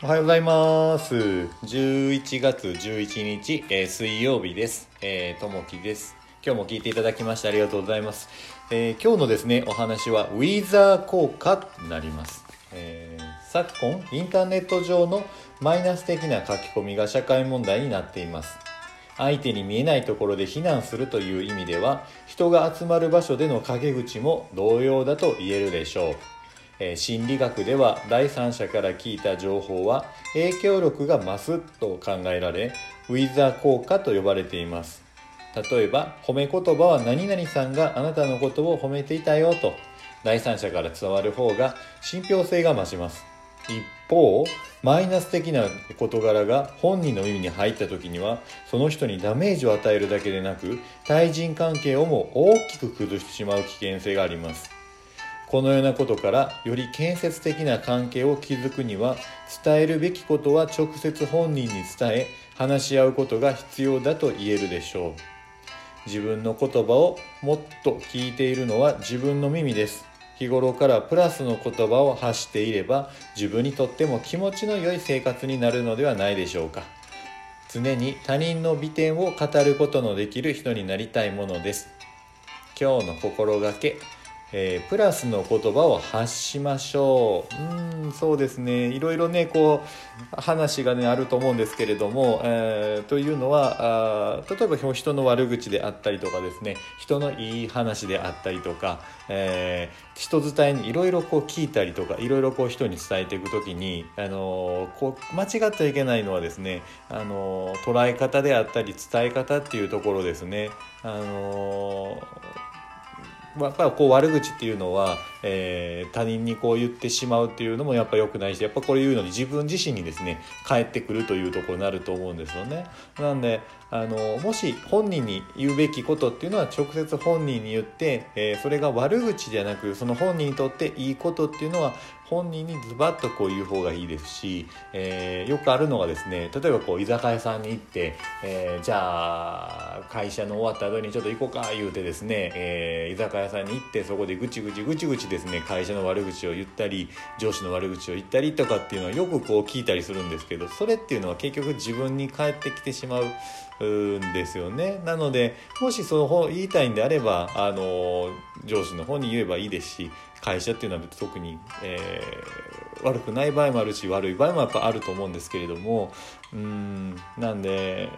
おはようございます。11月11日、えー水曜日です。えーともきです。今日も聞いていただきましてありがとうございます。えー今日のですね、お話はウィザー効果になります。えー昨今、インターネット上のマイナス的な書き込みが社会問題になっています。相手に見えないところで避難するという意味では人が集まる場所での陰口も同様だと言えるでしょう、え心理学では第三者から聞いた情報は影響力が増すと考えられウィザー効果と呼ばれています。例えば褒め言葉は何々さんがあなたのことを褒めていたよと第三者から伝わる方が信憑性が増します。一方マイナス的な事柄が本人の耳に入った時にはその人にダメージを与えるだけでなく対人関係をも大きく崩してしまう危険性があります。このようなことからより建設的な関係を築くには伝えるべきことは直接本人に伝え話し合うことが必要だと言えるでしょう。自分の言葉をもっと聞いているのは自分の耳です。日頃からプラスの言葉を発していれば自分にとっても気持ちの良い生活になるのではないでしょうか。常に他人の美点を語ることのできる人になりたいものです。今日の心がけ、えープラスの言葉を発しましょううんそうですねいろいろねこう話がねあると思うんですけれども、えーというのはあ例えば人の悪口であったりとかですね人のいい話であったりとか、えー人伝えにいろいろこう聞いたりとかいろいろこう人に伝えていく時に、あのーこう間違ってはいけないのはですね、あの捉え方であったり伝え方っていうところですね。あのやっぱりこう悪口っていうのは、えー他人にこう言ってしまうっていうのもやっぱ良くないしやっぱこれ言うのに自分自身にですね返ってくるというところになると思うんですよね。なんであのもし本人に言うべきことっていうのは直接本人に言って、えーそれが悪口じゃなくその本人にとっていいことっていうのは本人にズバッとこう言う方がいいですし、えーよくあるのがですね例えばこう居酒屋さんに行って、えーじゃあ会社の終わった後にちょっと行こうか言うてですね、えー居酒屋さんに行ってそこでぐちぐちぐちぐちですね会社の悪口を言ったり上司の悪口を言ったりとかっていうのはよくこう聞いたりするんですけどそれっていうのは結局自分に返ってきてしまう。んですよねなのでもしその方言いたいんであればあの上司の方に言えばいいですし会社っていうのは特に、えー悪くない場合もあるし悪い場合もやっぱあると思うんですけれどもうんなんで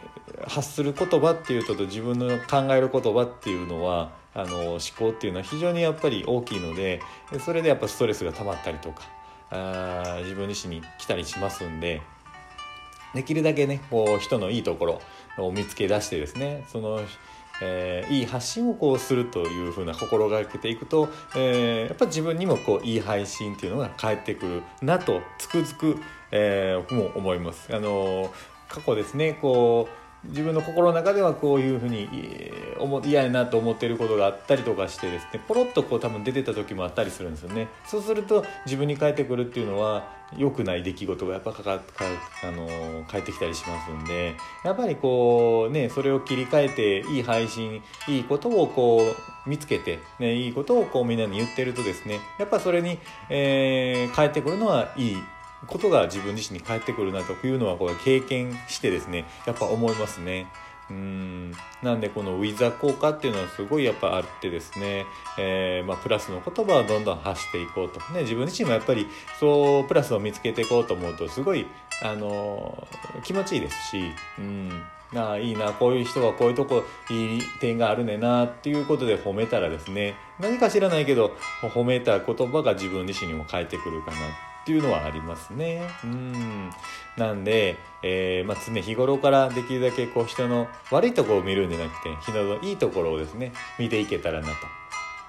発する言葉っていうと自分の考える言葉っていうのはあの思考っていうのは非常にやっぱり大きいのでそれでやっぱストレスが溜まったりとかあ自分自身に来たりしますんで。できるだけねこう人のいいところを見つけ出してですねその、えーいい発信をこうするというふうな心がけていくと、えーやっぱ自分にもこういい配信っていうのが返ってくるなとつくづく、えーも思います。あのー過去ですねこう自分の心の中ではこういうふうにえー嫌やなと思ってることがあったりとかしてですねポロッとこう多分出てた時もあったりするんですよねそうすると自分に返ってくるっていうのは良くない出来事がやっぱかかかあの返ってきたりしますんでやっぱりこうねそれを切り替えていい配信いいことをこう見つけて、ね、いいことをこうみんなに言ってるとですねやっぱそれに、えー返ってくるのはいいことが自分自身に返ってくるなというのはこれ経験してですねやっぱ思いますね。うん。なんでこのウィザ効果っていうのはすごいやっぱあってですね、えーまあ、プラスの言葉をどんどん発していこうと、ね、自分自身もやっぱりそうプラスを見つけていこうと思うとすごい、あの気持ちいいですし、うん、あいいなこういう人はこういうとこいい点があるねなっていうことで褒めたらですね何か知らないけど褒めた言葉が自分自身にも返ってくるかなっていうのはありますね。うん。なんで、えーまあ、常日頃からできるだけこう人の悪いところを見るんじゃなくて人のいいところをですね見ていけたらなと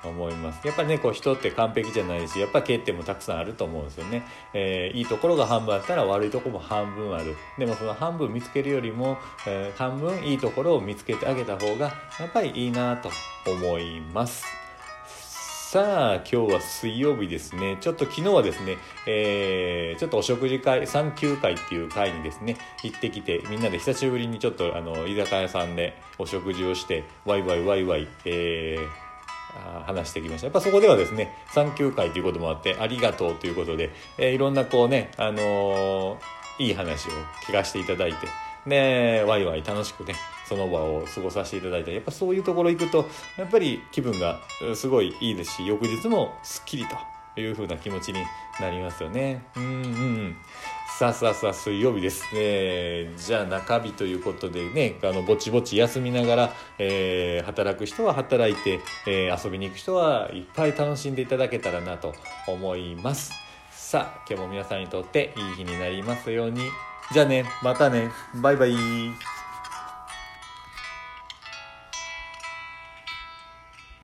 思います。やっぱりねこう人って完璧じゃないしやっぱ欠点もたくさんあると思うんですよね、えーいいところが半分あったら悪いところも半分ある。でもその半分見つけるよりも、えー半分いいところを見つけてあげた方がやっぱりいいなと思います。さあ今日は水曜日ですね。ちょっと昨日はですね、えーちょっとお食事会産休会っていう会にですね行ってきてみんなで久しぶりにちょっとあの居酒屋さんでお食事をしてワイワイワイワイ、えー話してきました。やっぱそこではですね産休会ということもあってありがとうということで、えーいろんなこうね、あのーいい話を聞かせていただいてねワイワイ楽しくねその場を過ごさせていただいてやっぱそういうところ行くとやっぱり気分がすごいいいですし翌日もすっきりという風な気持ちになりますよね。うんうん。さあさあさあ水曜日ですね。じゃあ中日ということでねあのぼちぼち休みながら、えー、働く人は働いて、えー、遊びに行く人はいっぱい楽しんでいただけたらなと思います。さあ今日も皆さんにとっていい日になりますように。じゃあねまたね。バイバイ。